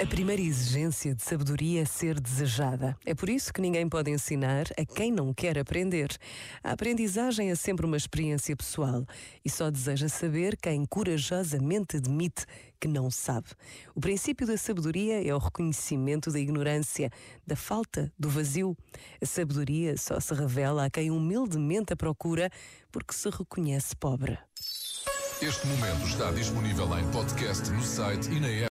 A primeira exigência de sabedoria é ser desejada. É por isso que ninguém pode ensinar a quem não quer aprender. A aprendizagem é sempre uma experiência pessoal e só deseja saber quem corajosamente admite que não sabe. O princípio da sabedoria é o reconhecimento da ignorância, da falta, do vazio. A sabedoria só se revela a quem humildemente a procura porque se reconhece pobre. Este momento está disponível em podcast no site e na app.